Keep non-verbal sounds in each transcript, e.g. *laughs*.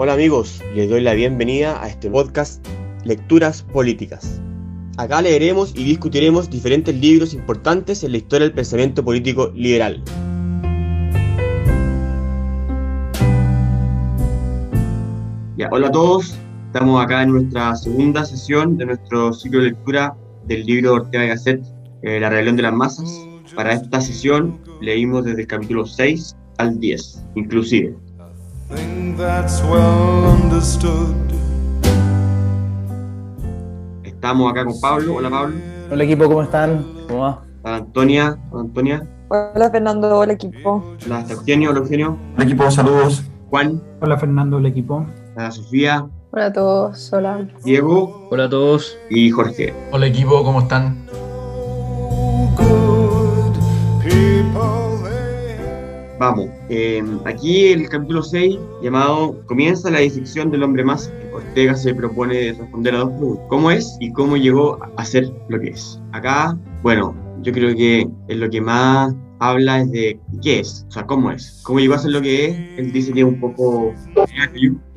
Hola amigos, les doy la bienvenida a este podcast Lecturas Políticas. Acá leeremos y discutiremos diferentes libros importantes en la historia del pensamiento político liberal. Hola a todos, estamos acá en nuestra segunda sesión de nuestro ciclo de lectura del libro Ortega y Gasset, eh, La rebelión de las masas. Para esta sesión leímos desde el capítulo 6 al 10, inclusive. Estamos acá con Pablo. Hola Pablo. Hola equipo, ¿cómo están? ¿Cómo va? Hola Antonia. Hola Antonia. Hola Fernando, hola equipo. Hola Eugenio. Hola Eugenio. Hola equipo, saludos. Juan. Hola Fernando, hola equipo. Hola Sofía. Hola a todos, hola. Diego. Hola a todos. Y Jorge. Hola equipo, ¿cómo están? Vamos, eh, aquí el capítulo 6, llamado Comienza la disección del hombre más. Ortega se propone responder a dos preguntas: ¿Cómo es y cómo llegó a ser lo que es? Acá, bueno, yo creo que es lo que más habla es de qué es, o sea, cómo es, cómo llegó a ser lo que es. Él dice que es un poco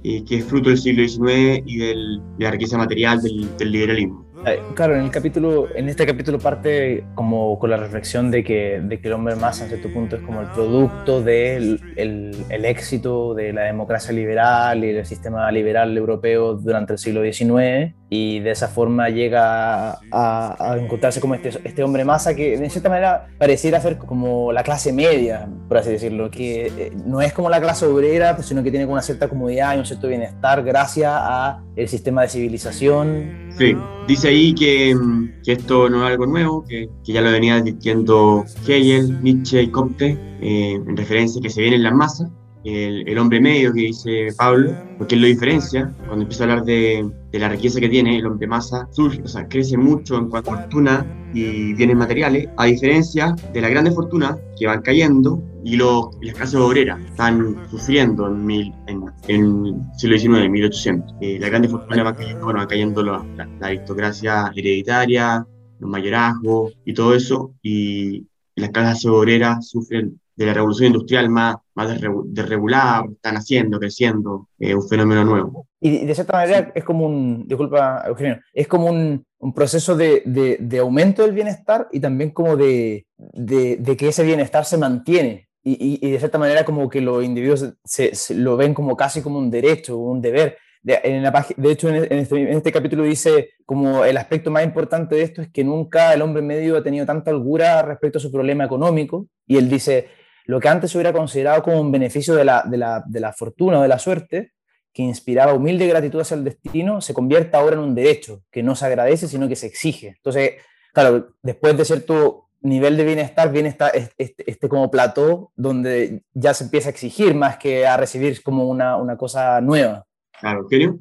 y que es fruto del siglo XIX y de la riqueza material del liberalismo. Claro, en el capítulo, en este capítulo parte como con la reflexión de que, el hombre más en cierto punto es como el producto del el, el éxito de la democracia liberal y del sistema liberal europeo durante el siglo XIX y de esa forma llega a, a encontrarse como este, este hombre masa que de cierta manera pareciera ser como la clase media, por así decirlo, que eh, no es como la clase obrera, pues, sino que tiene una cierta comodidad y un cierto bienestar gracias a el sistema de civilización. Sí, dice ahí que, mm, que esto no es algo nuevo, que, que ya lo venía advirtiendo Hegel, Nietzsche y Comte, eh, en referencia a que se vienen las masas. El, el hombre medio que dice Pablo, porque él lo diferencia, cuando empieza a hablar de, de la riqueza que tiene, el hombre masa surge, o sea, crece mucho en cuanto a fortuna y bienes materiales, a diferencia de las grandes fortunas que van cayendo y, los, y las clases obreras están sufriendo en, mil, en, en el siglo XIX, 1800. Eh, las grandes fortunas van cayendo, bueno, van cayendo la, la, la aristocracia hereditaria, los mayorazgos y todo eso, y, las clases obreras sufren de la revolución industrial más, más desre- desregulada, están haciendo, creciendo, eh, un fenómeno nuevo. Y de cierta manera es como un, disculpa Eugenio, es como un, un proceso de, de, de aumento del bienestar y también como de, de, que ese bienestar se mantiene. Y, y, y, de cierta manera como que los individuos se, se lo ven como casi como un derecho, un deber. De, en la de hecho, en este, en este capítulo dice como el aspecto más importante de esto es que nunca el hombre medio ha tenido tanta holgura respecto a su problema económico. Y él dice, lo que antes se hubiera considerado como un beneficio de la, de la, de la fortuna o de la suerte, que inspiraba humilde gratitud hacia el destino, se convierte ahora en un derecho que no se agradece, sino que se exige. Entonces, claro, después de cierto nivel de bienestar, viene esta, este, este, como plató donde ya se empieza a exigir más que a recibir como una, una cosa nueva. Claro, ¿Eugenio?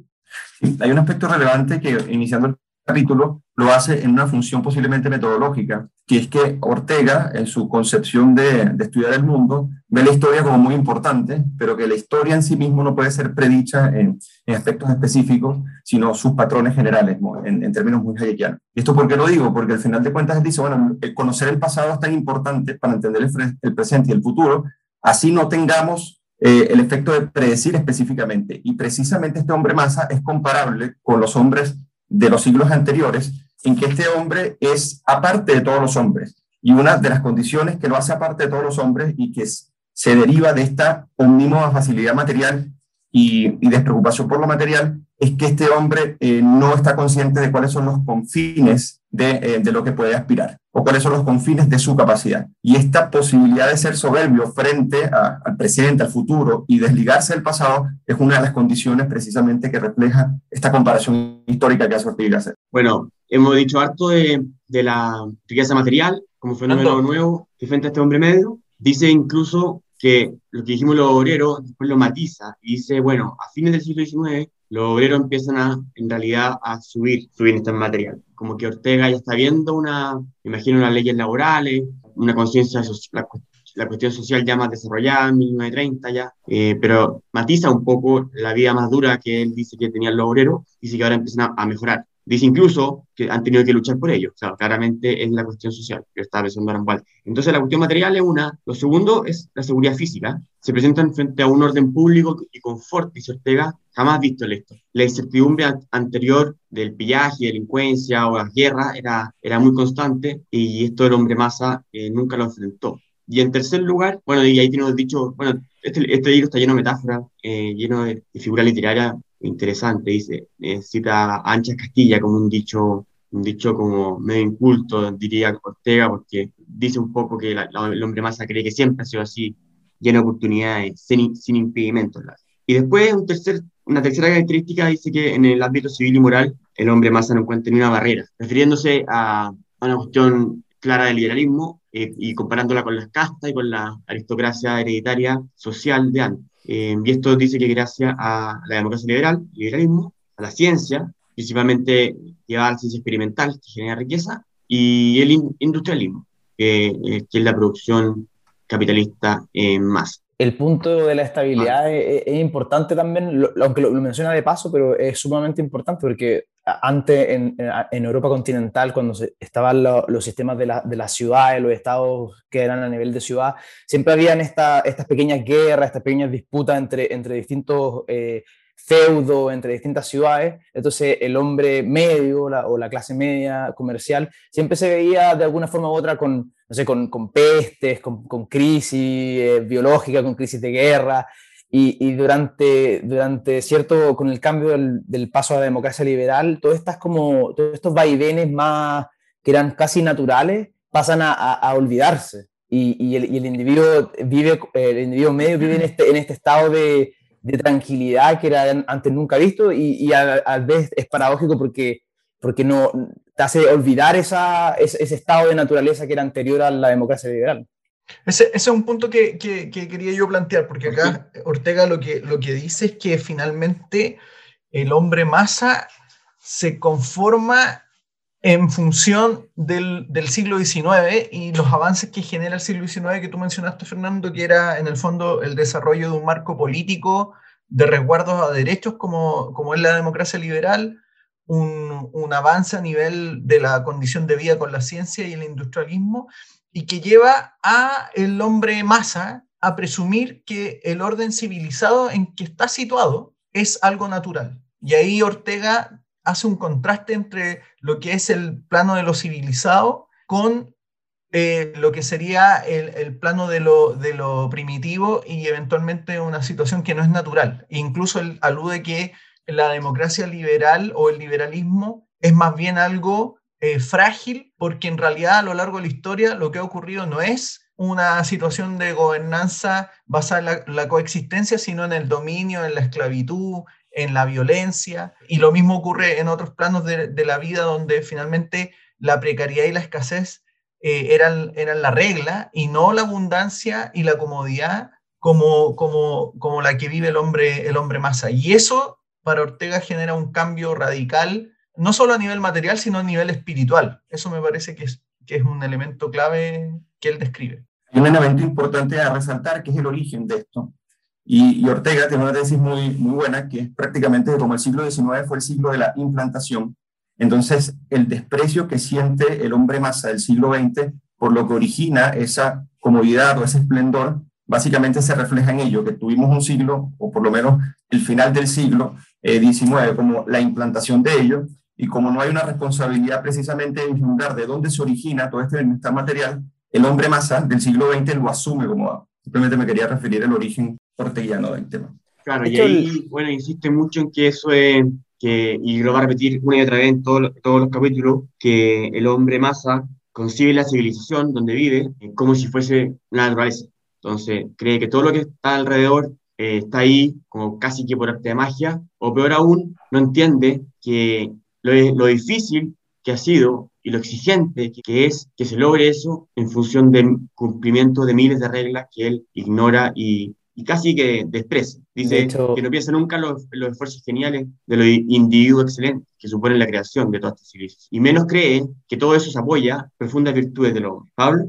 Sí, hay un aspecto relevante que, iniciando el capítulo, lo hace en una función posiblemente metodológica, que es que Ortega, en su concepción de, estudiar el mundo, ve la historia como muy importante, pero que la historia en sí mismo no puede ser predicha en, aspectos específicos, sino sus patrones generales, en, términos muy hayekianos. ¿Y esto por qué lo digo? Porque al final de cuentas él dice, bueno, el conocer el pasado es tan importante para entender el, el presente y el futuro, así no tengamos eh, el efecto de predecir específicamente. Y precisamente este hombre masa es comparable con los hombres de los siglos anteriores, en que este hombre es aparte de todos los hombres. Y una de las condiciones que lo hace aparte de todos los hombres y que se deriva de esta omnímoda facilidad material y, y, despreocupación por lo material es que este hombre eh, no está consciente de cuáles son los confines de, eh, de, lo que puede aspirar o cuáles son los confines de su capacidad. Y esta posibilidad de ser soberbio frente a, al presente, al futuro y desligarse del pasado es una de las condiciones precisamente que refleja esta comparación histórica que hace Ortega hacer. Bueno, hemos dicho harto de, de la riqueza material como fenómeno ¿Tanto? nuevo que frente a este hombre medio. Dice incluso que lo que dijimos los obreros después lo matiza y dice, bueno, a fines del siglo XIX los obreros empiezan a, en realidad, a subir su bienestar material. Como que Ortega ya está viendo una, imagino, unas leyes laborales, una conciencia, la, la, cuestión social ya más desarrollada en 1930 ya, eh, pero matiza un poco la vida más dura que él dice que tenían los obreros, dice que ahora empiezan a mejorar. Dice incluso que han tenido que luchar por ello. O sea, claramente es la cuestión social que está pensando Arambual. Entonces, la cuestión material es una. Lo segundo es la seguridad física. Se presentan frente a un orden público y confort, dice Ortega, jamás visto en esto. La incertidumbre anterior del pillaje, delincuencia o las guerras era, era muy constante y esto el hombre masa eh, nunca lo enfrentó. Y en tercer lugar, bueno, y ahí tenemos dicho, bueno, este, este libro está lleno de metáforas, eh, lleno de figuras literarias interesante, dice, cita Ancha Castilla como un dicho, un dicho como medio inculto, diría Ortega, porque dice un poco que el hombre masa cree que siempre ha sido así, lleno de oportunidades, sin, sin impedimentos. Y después un tercer, una tercera característica dice que en el ámbito civil y moral el hombre masa no encuentra ni una barrera, refiriéndose a, a una cuestión clara del liberalismo eh, y comparándola con las castas y con la aristocracia hereditaria social de antes. Eh, y esto dice que gracias a la democracia liberal, liberalismo, a la ciencia, principalmente llevada a la ciencia experimental, que genera riqueza, y el industrialismo, que, eh, que, es la producción capitalista en más el punto de la estabilidad ah. es, importante también, aunque lo, menciona de paso, pero es sumamente importante porque antes en, en Europa continental, cuando estaban los sistemas de, la, de las ciudades, los estados que eran a nivel de ciudad, siempre habían esta, estas pequeñas guerras, estas pequeñas disputas entre, entre distintos eh, feudo entre distintas ciudades, entonces el hombre medio o la clase media comercial siempre se veía de alguna forma u otra con, no sé, con, con pestes, con, con crisis eh, biológica, con crisis de guerra, y, y, durante, durante cierto, con el cambio del, del, paso a la democracia liberal, todas estas como, todos estos vaivenes más que eran casi naturales pasan a, a, olvidarse. Y, y, el, y, el, individuo vive, el individuo medio vive en este, en este estado de, de tranquilidad que era antes nunca visto y, a, a, vez es paradójico porque, porque no te hace olvidar esa, ese, ese, estado de naturaleza que era anterior a la democracia liberal. Ese, ese es un punto que, que, que, quería yo plantear, porque acá Ortega lo que, lo que dice es que finalmente el hombre masa se conforma en función del, del, siglo XIX y los avances que genera el siglo XIX que tú mencionaste, Fernando, que era en el fondo el desarrollo de un marco político de resguardos a derechos como, como es la democracia liberal, un, avance a nivel de la condición de vida con la ciencia y el industrialismo, y que lleva a el hombre masa a presumir que el orden civilizado en que está situado es algo natural. Y ahí Ortega hace un contraste entre lo que es el plano de lo civilizado con eh, lo que sería el, el plano de lo, de lo, primitivo y eventualmente una situación que no es natural. E incluso él alude que la democracia liberal o el liberalismo es más bien algo eh, frágil porque en realidad a lo largo de la historia lo que ha ocurrido no es una situación de gobernanza basada en la, coexistencia, sino en el dominio, en la esclavitud, en la violencia, y lo mismo ocurre en otros planos de, de la vida donde finalmente la precariedad y la escasez eh, eran, eran la regla y no la abundancia y la comodidad como, como, como la que vive el hombre, el hombre masa. Y eso para Ortega genera un cambio radical, no solo a nivel material, sino a nivel espiritual. Eso me parece que es, que es un elemento clave que él describe. Hay un elemento importante a resaltar que es el origen de esto. Y, Ortega tiene una tesis muy, muy buena, que es prácticamente como el siglo XIX fue el siglo de la implantación. Entonces, el desprecio que siente el hombre masa del siglo XX por lo que origina esa comodidad o ese esplendor, básicamente se refleja en ello, que tuvimos un siglo, o por lo menos el final del siglo XIX, eh, como la implantación de ello, y como no hay una responsabilidad precisamente en fundar de dónde se origina todo este bienestar material, el hombre masa del siglo XX lo asume como Simplemente me quería referir al origen orteguiano del tema. Claro, y ahí, bueno, insiste mucho en que eso es, que, y lo va a repetir una y otra vez en todos los capítulos, que el hombre masa concibe la civilización donde vive como si fuese una naturaleza. Entonces, cree que todo lo que está alrededor eh, está ahí como casi que por arte de magia, o peor aún, no entiende que lo, lo difícil que ha sido y lo exigente que es que se logre eso en función del cumplimiento de miles de reglas que él ignora y, y casi que desprecia. Dice hecho- que no piensa nunca en los, los esfuerzos geniales de los individuos excelentes que suponen la creación de todas estas civilizaciones. Y menos cree que todo eso se apoya profundas virtudes del hombre. Pablo,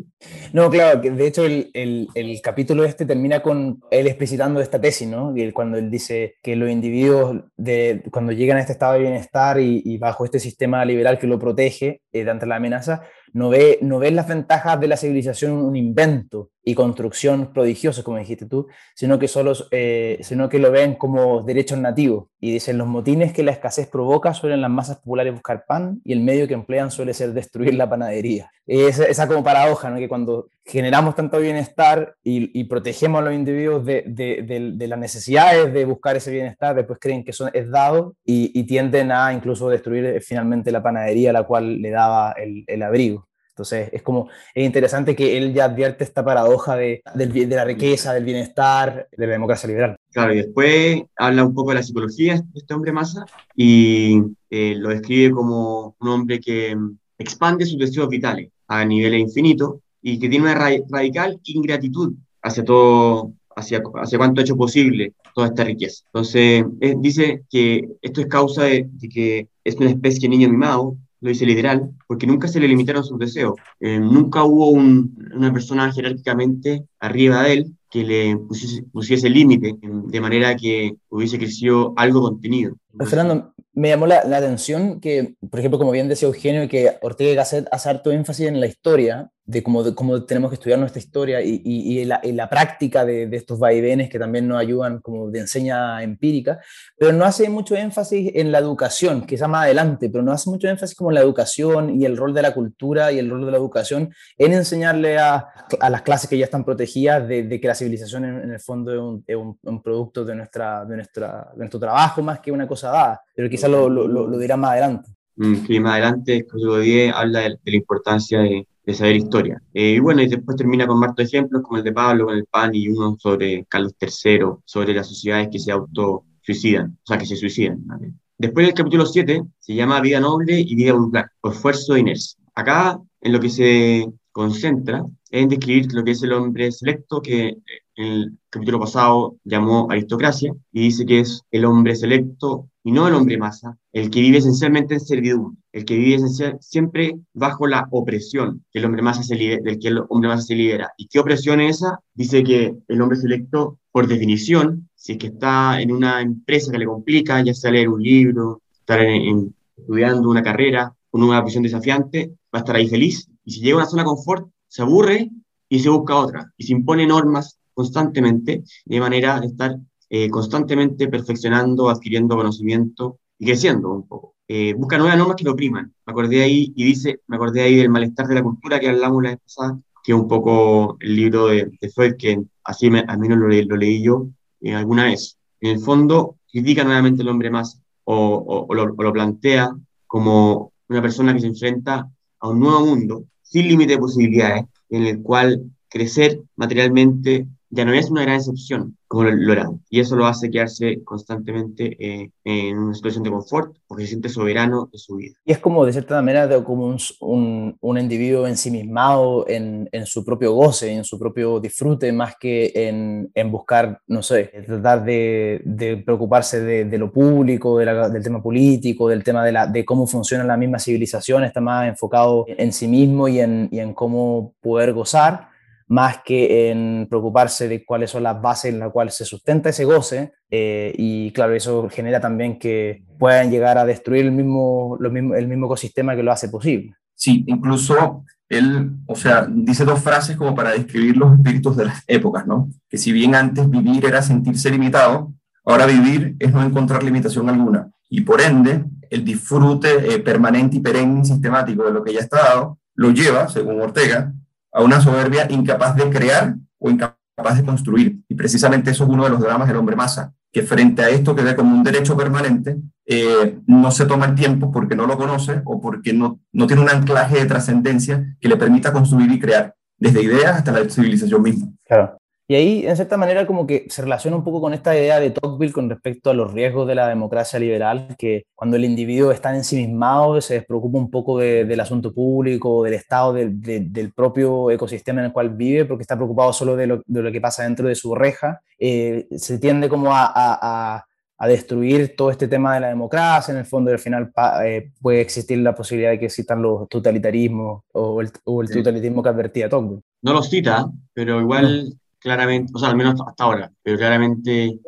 No, claro, que de hecho el, el- el capítulo este termina con él explicitando esta tesis, ¿no? Cuando él dice que los individuos, de, cuando llegan a este estado de bienestar y, y bajo este sistema liberal que lo protege eh, de ante la amenaza, no ve, no ven las ventajas de la civilización un invento y construcción prodigiosos, como dijiste tú, sino que, solo, eh, sino que lo ven como derechos nativos. Y dicen, los motines que la escasez provoca suelen las masas populares buscar pan y el medio que emplean suele ser destruir la panadería. Esa, esa como paradoja, ¿no? que cuando generamos tanto bienestar y, y protegemos a los individuos de, de- de- de las necesidades de buscar ese bienestar, después creen que eso es dado y, y tienden a incluso destruir eh, finalmente la panadería a la cual le daba el, el abrigo. Entonces es como, es interesante que él ya advierte esta paradoja de, bien- de la riqueza, del bienestar, de la democracia liberal. Claro, y después habla un poco de la psicología de este hombre masa y eh, lo describe como un hombre que expande sus deseos vitales a niveles infinitos y que tiene una ra- radical ingratitud hacia todo, hacia, hacia cuanto ha hecho posible toda esta riqueza. Entonces, dice que esto es causa de, que es una especie de niño mimado, lo dice literal, porque nunca se le limitaron sus deseos. Eh, nunca hubo un- una persona jerárquicamente arriba de él que le pusiese, pusiese límite, de manera que hubiese crecido algo contenido. Fernando, me llamó la, la atención que, por ejemplo, como bien decía Eugenio, que Ortega y Gasset hace harto énfasis en la historia, de cómo, de cómo tenemos que estudiar nuestra historia y, y, y la, y la práctica de, de estos vaivenes que también nos ayudan como de enseña empírica, pero no hace mucho énfasis en la educación, quizá más adelante, pero no hace mucho énfasis como en la educación y el rol de la cultura y el rol de la educación en enseñarle a, a las clases que ya están protegidas de, de que la civilización en, en el fondo es, un, es un, un producto de, nuestra, de, nuestra, de nuestro trabajo más que una cosa dada, pero quizás lo, lo, lo, dirá más adelante. Mm, que más adelante, el capítulo 10, habla de, de la importancia de, de saber historia. Eh, y bueno, y después termina con más ejemplos, como el de Pablo con el PAN y uno sobre Carlos III, sobre las sociedades que se auto-suicidan, o sea, que se suicidan. ¿vale? Después el capítulo 7 se llama Vida Noble y Vida Vulgar, por esfuerzo e inercia. Acá, en lo que se concentra, es en describir lo que es el hombre selecto, que en el capítulo pasado llamó aristocracia, y dice que es el hombre selecto y no el hombre masa, el que vive esencialmente en servidumbre, el que vive siempre bajo la opresión que el hombre masa se libera, del que el hombre masa se libera. ¿Y qué opresión es esa? Dice que el hombre selecto, por definición, si es que está en una empresa que le complica, ya sea leer un libro, estar en, en, estudiando una carrera, con una visión desafiante, va a estar ahí feliz. Y si llega a una zona de confort, se aburre y se busca otra. Y se impone normas constantemente, de manera de estar eh, constantemente perfeccionando, adquiriendo conocimiento y creciendo un poco. Eh, busca nuevas normas que lo opriman. Me acordé ahí, y dice, me acordé ahí del malestar de la cultura que hablamos la vez pasada, que es un poco el libro de, de Freud, que así me, al menos lo, lo leí yo eh, alguna vez. En el fondo, critica nuevamente al hombre más o, o, o, lo, o lo plantea como una persona que se enfrenta a un nuevo mundo sin límite de posibilidades, en el cual crecer materialmente ya no es una gran excepción como lo, era. Y eso lo hace quedarse constantemente eh, en una situación de confort porque se siente soberano de su vida. Y es como, de cierta manera, como un, un, un, individuo ensimismado en, en, su propio goce, en su propio disfrute, más que en, en buscar, no sé, tratar de, de preocuparse de, lo público, del tema político, del tema de, la, de cómo funciona la misma civilización, está más enfocado en sí mismo y en, y en cómo poder gozar más que en preocuparse de cuáles son las bases en las cuales se sustenta ese goce. Eh, y claro, eso genera también que puedan llegar a destruir el mismo, lo mismo, el mismo ecosistema que lo hace posible. Sí, incluso él, o sea, dice dos frases como para describir los espíritus de las épocas, ¿no? Que si bien antes vivir era sentirse limitado, ahora vivir es no encontrar limitación alguna. Y por ende, el disfrute eh, permanente y perenne sistemático de lo que ya está dado, lo lleva, según Ortega, a una soberbia incapaz de crear o incapaz de construir. Y precisamente eso es uno de los dramas del hombre masa, que frente a esto que ve como un derecho permanente, eh, no se toma el tiempo porque no lo conoce o porque no, no tiene un anclaje de trascendencia que le permita construir y crear, desde ideas hasta la civilización misma. Claro. Y ahí, en cierta manera, como que se relaciona un poco con esta idea de Tocqueville con respecto a los riesgos de la democracia liberal, que cuando el individuo está ensimismado, se despreocupa un poco del asunto público, del estado del propio ecosistema en el cual vive, porque está preocupado solo de lo, de lo que pasa dentro de su reja, eh, se tiende como a, a, a, destruir todo este tema de la democracia, en el fondo, y al final eh, puede existir la posibilidad de que existan los totalitarismos o el, o el totalitarismo que advertía Tocqueville. No lo cita, pero igual claramente, o sea, al menos hasta ahora, pero claramente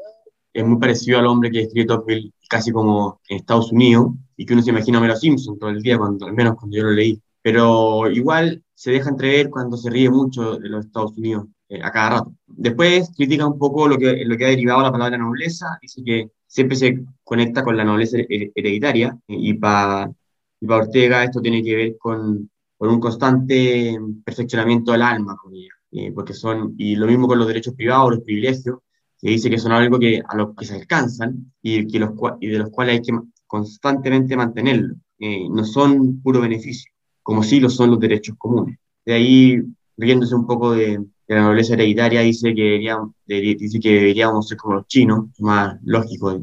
es muy parecido al hombre que describe Tocqueville casi como en Estados Unidos y que uno se imagina a Simpson todo el día, cuando, al menos cuando yo lo leí. Pero igual se deja entrever cuando se ríe mucho de los Estados Unidos eh, a cada rato. Después critica un poco lo que, lo que ha derivado la palabra nobleza, dice que siempre se conecta con la nobleza hereditaria y para y Ortega esto tiene que ver con, con un constante perfeccionamiento del alma con ella. Eh, porque son, y lo mismo con los derechos privados, los privilegios, que dice que son algo que, a los que se alcanzan y, que los, y de los cuales hay que constantemente mantenerlo. Eh, no son puro beneficio, como sí lo son los derechos comunes. De ahí, riéndose un poco de, la nobleza hereditaria, dice que, deberíamos, dice que deberíamos ser como los chinos, más lógico,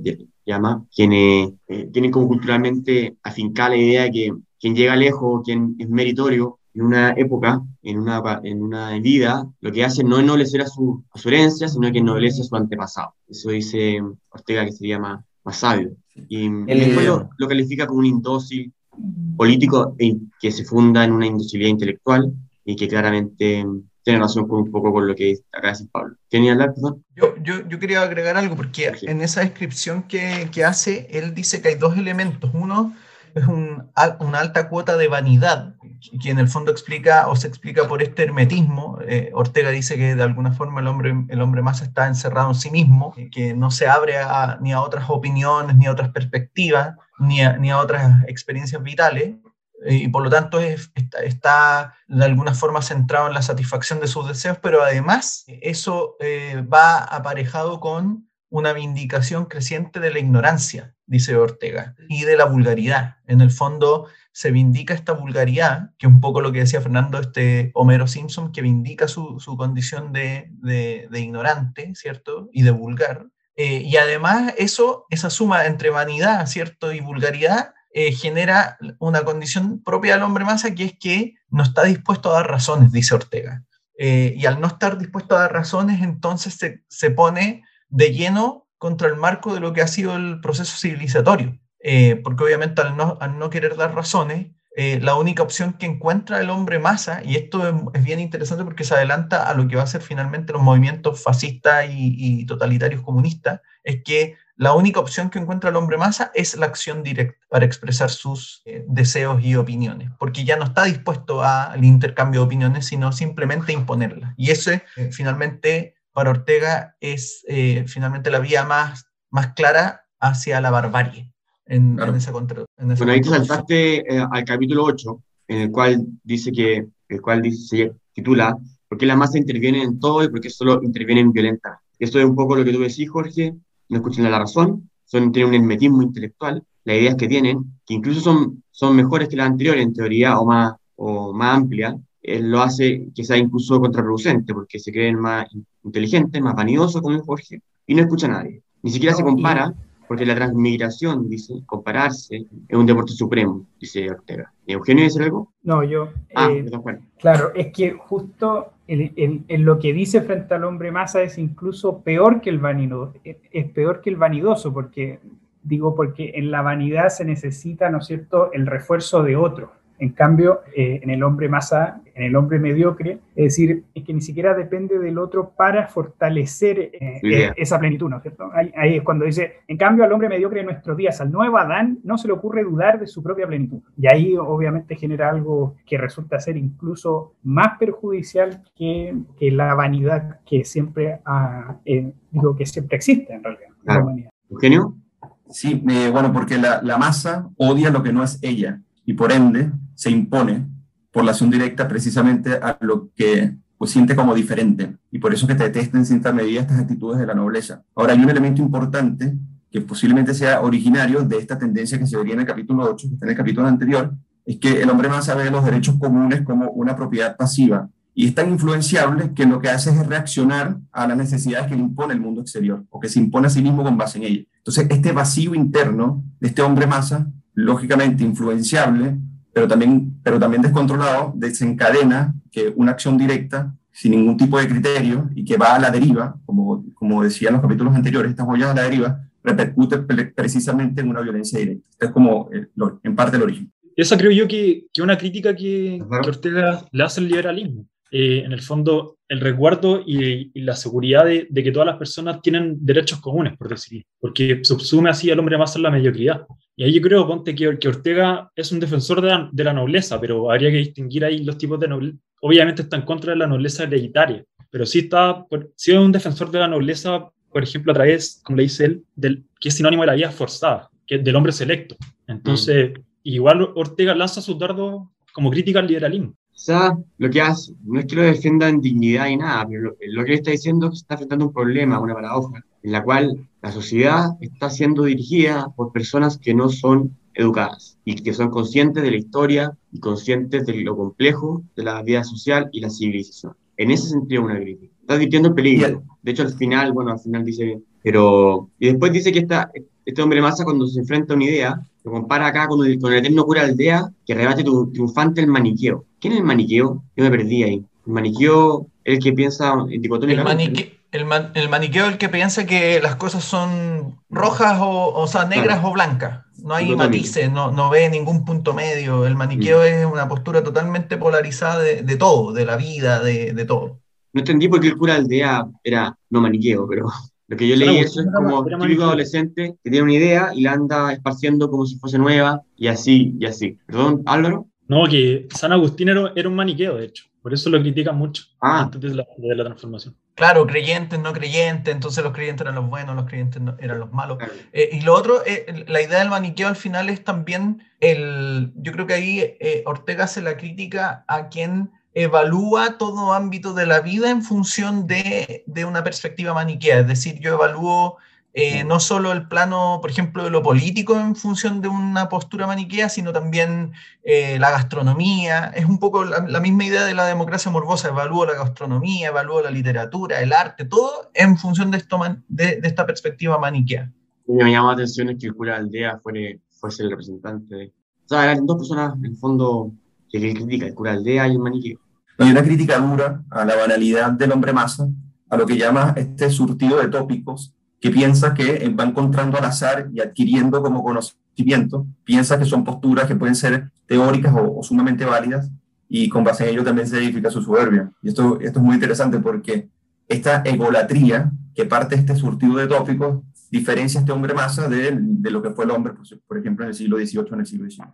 llama, quienes eh, tienen como culturalmente afincada la idea de que quien llega lejos, quien es meritorio, en una época, en una, en una vida, lo que hace no es ennoblecer a su, a su herencia, sino que ennoblece a su antepasado. Eso dice Ortega que sería más, más sabio. Y, después lo, califica como un indócil político que se funda en una indocilidad intelectual y que claramente tiene relación con un poco con lo que acá dice Pablo. ¿Quería hablar, perdón? Yo, yo, yo, quería agregar algo, porque en esa descripción que, que, hace, él dice que hay dos elementos. Uno es un, una alta cuota de vanidad, que en el fondo explica o se explica por este hermetismo. Eh, Ortega dice que de alguna forma el hombre, el hombre más está encerrado en sí mismo, que no se abre a, ni a otras opiniones, ni a otras perspectivas, ni a, ni a otras experiencias vitales, eh, y por lo tanto es, está, está, de alguna forma centrado en la satisfacción de sus deseos, pero además eso eh, va aparejado con una vindicación creciente de la ignorancia, dice Ortega, y de la vulgaridad. En el fondo se vindica esta vulgaridad, que es un poco lo que decía Fernando, este Homero Simpson, que vindica su, condición de, ignorante, ¿cierto? Y de vulgar. Eh, y además eso, esa suma entre vanidad, ¿cierto? Y vulgaridad, eh, genera una condición propia del hombre masa, que es que no está dispuesto a dar razones, dice Ortega. Eh, y al no estar dispuesto a dar razones, entonces se, se pone de lleno contra el marco de lo que ha sido el proceso civilizatorio, eh, porque obviamente al no, al no, querer dar razones, eh, la única opción que encuentra el hombre masa, y esto es, bien interesante porque se adelanta a lo que va a ser finalmente los movimientos fascistas y, totalitarios comunistas, es que la única opción que encuentra el hombre masa es la acción directa para expresar sus eh, deseos y opiniones, porque ya no está dispuesto al intercambio de opiniones, sino simplemente imponerlas. Y ese finalmente para Ortega es eh, finalmente la vía más, más clara hacia la barbarie en, esa contra. bueno, ahí te saltaste eh, al capítulo 8, en el cual dice que, el cual dice, se titula ¿Por qué la masa interviene en todo y por qué solo intervienen violenta? Esto es un poco lo que tú decís, Jorge, no escuchan la razón, son, tienen un hermetismo intelectual, las ideas que tienen, que incluso son, son mejores que las anteriores en teoría o más, o más amplias, él lo hace que sea incluso contraproducente, porque se creen más inteligentes, más vanidosos, como Jorge, y no escucha a nadie. Ni siquiera se compara, porque la transmigración, dice, compararse, es un deporte supremo, dice Ortega. ¿Eugenio dice algo? No, yo. Ah, eh, claro, es que justo en, lo que dice frente al hombre masa es incluso peor que el vanidoso, es peor que el vanidoso, porque digo, porque en la vanidad se necesita, ¿no es cierto?, el refuerzo de otro. En cambio, eh, en el hombre masa, en el hombre mediocre, es decir, es que ni siquiera depende del otro para fortalecer eh, eh, esa plenitud, ¿no es cierto? Ahí, es cuando dice, en cambio, al hombre mediocre de nuestros días, al nuevo Adán, no se le ocurre dudar de su propia plenitud. Y ahí obviamente genera algo que resulta ser incluso más perjudicial que, que la vanidad que siempre, digo, que siempre existe en realidad en la humanidad. ¿Eugenio? Sí, bueno, porque la, la masa odia lo que no es ella y por ende se impone por la acción directa precisamente a lo que pues, siente como diferente y por eso que te detesta en cierta medida estas actitudes de la nobleza. Ahora hay un elemento importante que posiblemente sea originario de esta tendencia que se vería en el capítulo 8, que está en el capítulo anterior, es que el hombre más sabe de los derechos comunes como una propiedad pasiva y es tan influenciable que lo que hace es reaccionar a las necesidades que le impone el mundo exterior o que se impone a sí mismo con base en ella. Entonces, este vacío interno de este hombre masa, lógicamente influenciable, pero también, pero también descontrolado, desencadena que una acción directa, sin ningún tipo de criterio y que va a la deriva, como, como decía en los capítulos anteriores, estas huellas a la deriva, repercute precisamente en una violencia directa. es como en parte el origen. Esa creo yo que, que una crítica que, que Ortega le hace al liberalismo. Eh, en el fondo, el resguardo y, la seguridad de, que todas las personas tienen derechos comunes, por decirlo, porque subsume así al hombre más en la mediocridad. Y ahí yo creo, ponte, que, que Ortega es un defensor de la, nobleza, pero habría que distinguir ahí los tipos de nobleza. Obviamente está en contra de la nobleza hereditaria, pero sí, está, sí es un defensor de la nobleza, por ejemplo, a través, como le dice él, del, que es sinónimo de la vida forzada, que es del hombre selecto. Entonces, mm. igual Ortega lanza su dardo como crítica al liberalismo lo que hace no es que lo defienda en dignidad y nada, pero lo, que él está diciendo es que está enfrentando un problema, una paradoja, en la cual la sociedad está siendo dirigida por personas que no son educadas y que son conscientes de la historia y conscientes de lo complejo de la vida social y la civilización. En ese sentido, una crítica. Está advirtiendo el peligro. De hecho, al final, bueno, al final dice, pero... Y después dice que está este hombre masa cuando se enfrenta a una idea, lo compara acá con el, con el eterno cura aldea que rebate tu, triunfante el maniqueo. ¿Quién es el maniqueo? Yo me perdí ahí. El maniqueo el que piensa en dicotómicamente. El, el, maniqueo el que piensa que las cosas son rojas o, o sea, negras o blancas. No hay matices, no, no, ve ningún punto medio. El maniqueo mm. es una postura totalmente polarizada de, de todo, de la vida, de, de, todo. No entendí por qué el cura aldea era no maniqueo, pero *laughs* lo que yo leí eso es como típico adolescente que tiene una idea y la anda esparciendo como si fuese nueva y así y así. Perdón, Álvaro. No, que San Agustín era, un maniqueo, de hecho. Por eso lo critican mucho ah. antes de la, de la, transformación. Claro, creyentes, no creyentes, entonces los creyentes eran los buenos, los creyentes eran los malos. Eh, y lo otro, eh, la idea del maniqueo al final es también el, yo creo que ahí eh, Ortega hace la crítica a quien evalúa todo ámbito de la vida en función de, una perspectiva maniquea. Es decir, yo evalúo eh, no solo el plano, por ejemplo, de lo político en función de una postura maniquea, sino también eh, la gastronomía. Es un poco la, misma idea de la democracia morbosa. Evalúo la gastronomía, evalúo la literatura, el arte, todo en función de, esto de, esta perspectiva maniquea. Me llamó la atención que el cura aldea fuese el representante. O sea, eran dos personas, en el fondo, que critica el cura aldea y el maniqueo. Hay una crítica dura a la banalidad del hombre masa, a lo que llama este surtido de tópicos que piensa que va encontrando al azar y adquiriendo como conocimiento, piensa que son posturas que pueden ser teóricas o, sumamente válidas y con base en ello también se edifica su soberbia. Y esto, esto es muy interesante porque esta egolatría que parte este surtido de tópicos diferencia a este hombre masa de, de lo que fue el hombre, por ejemplo, en el siglo XVIII, en el siglo XIX.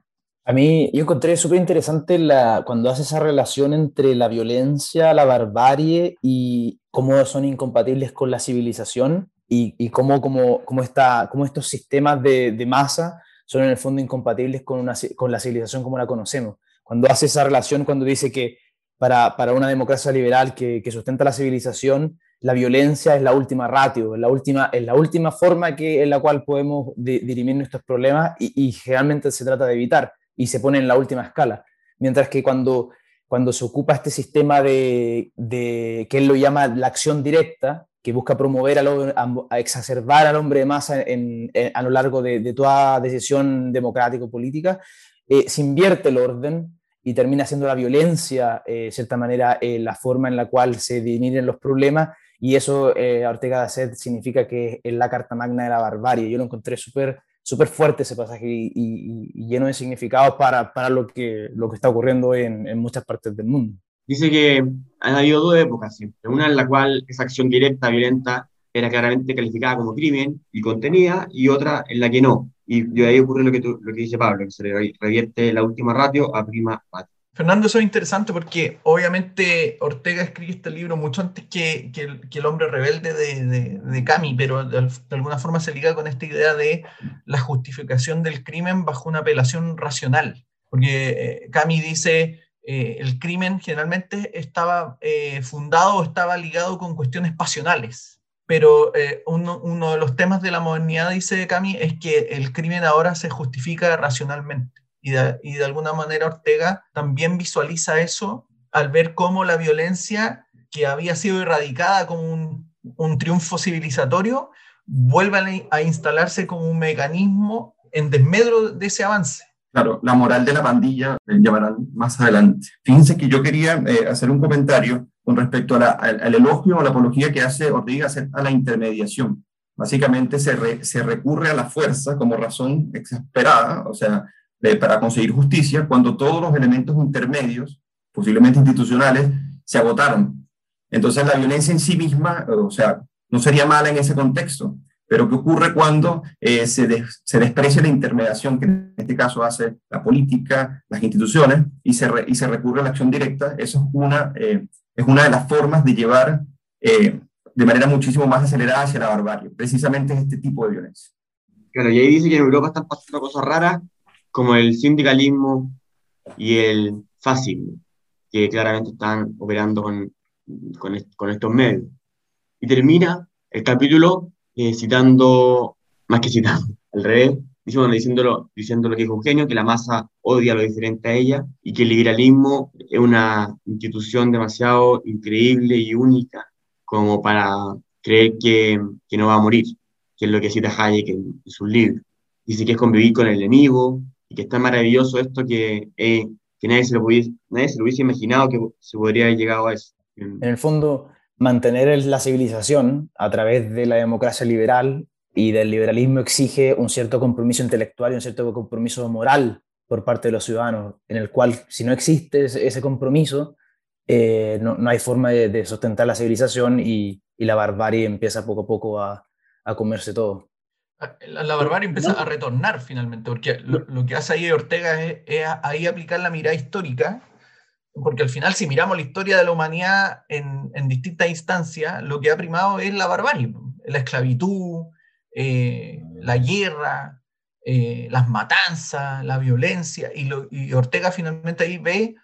A mí, yo encontré súper interesante cuando hace esa relación entre la violencia, la barbarie y cómo son incompatibles con la civilización y, y cómo, cómo, cómo, está, estos sistemas de, de, masa son en el fondo incompatibles con, una, con la civilización como la conocemos. Cuando hace esa relación, cuando dice que para, para una democracia liberal que, sustenta la civilización, la violencia es la última ratio, es la última, es la última forma que, en la cual podemos dirimir nuestros problemas y generalmente se trata de evitar y se pone en la última escala. Mientras que cuando, cuando se ocupa este sistema de, de que él lo llama la acción directa, que busca promover, a, exacerbar al hombre de masa en, a lo largo de, toda decisión democrático-política, eh, se invierte el orden y termina siendo la violencia, eh, de cierta manera, eh, la forma en la cual se dividen los problemas, y eso, Ortega de Sed, significa que es la carta magna de la barbarie. Yo lo encontré súper súper fuerte ese pasaje y, lleno de significados para, para, lo, que, lo que está ocurriendo en, en, muchas partes del mundo. Dice que han habido dos épocas siempre, una en la cual esa acción directa, violenta, era claramente calificada como crimen y contenida, y otra en la que no. Y de ahí ocurre lo que, lo que dice Pablo, que se revierte la última ratio a prima ratio. Fernando, eso es interesante porque obviamente Ortega escribió este libro mucho antes que, que, el, hombre rebelde de, de, de Cami, pero de, alguna forma se liga con esta idea de la justificación del crimen bajo una apelación racional. Porque eh, Cami dice, eh, el crimen generalmente estaba eh, fundado o estaba ligado con cuestiones pasionales. Pero uno, uno de los temas de la modernidad, dice Cami, es que el crimen ahora se justifica racionalmente y de, alguna manera Ortega también visualiza eso al ver cómo la violencia que había sido erradicada como un, un triunfo civilizatorio vuelve a instalarse como un mecanismo en desmedro de ese avance. Claro, la moral de la pandilla llamarán más adelante. Fíjense que yo quería eh, hacer un comentario con respecto a al, elogio o la apología que hace Ortega a la intermediación. Básicamente se, se recurre a la fuerza como razón exasperada, o sea, para conseguir justicia, cuando todos los elementos intermedios, posiblemente institucionales, se agotaron. Entonces la violencia en sí misma, o sea, no sería mala en ese contexto, pero ¿qué ocurre cuando eh, se, se, desprecia la intermediación que en este caso hace la política, las instituciones, y se, y se recurre a la acción directa? Eso es una, eh, es una de las formas de llevar eh, de manera muchísimo más acelerada hacia la barbarie, precisamente este tipo de violencia. Claro, y ahí dice que en Europa están pasando cosas raras, como el sindicalismo y el fascismo, que claramente están operando con, con, con estos medios. Y termina el capítulo eh, citando, más que citando, *laughs* al revés, diciéndolo, diciendo lo que dijo Eugenio, que la masa odia lo diferente a ella y que el liberalismo es una institución demasiado increíble y única como para creer que, que no va a morir, que es lo que cita Hayek en, en sus libros. Dice que es convivir con el enemigo y que está maravilloso esto que, eh, que nadie, se lo pudiese, nadie se lo hubiese imaginado que se podría haber llegado a eso. En el fondo, mantener la civilización a través de la democracia liberal y del liberalismo exige un cierto compromiso intelectual y un cierto compromiso moral por parte de los ciudadanos, en el cual si no existe ese compromiso, eh, no, hay forma de, sustentar la civilización y, la barbarie empieza poco a poco a, comerse todo. La, barbarie empieza a retornar finalmente, porque lo, que hace ahí Ortega es, es ahí aplicar la mirada histórica porque al final si miramos la historia de la humanidad en, distintas instancias, lo que ha primado es la barbarie, la esclavitud, eh, la guerra, eh, las matanzas, la violencia, y, Ortega finalmente ahí ve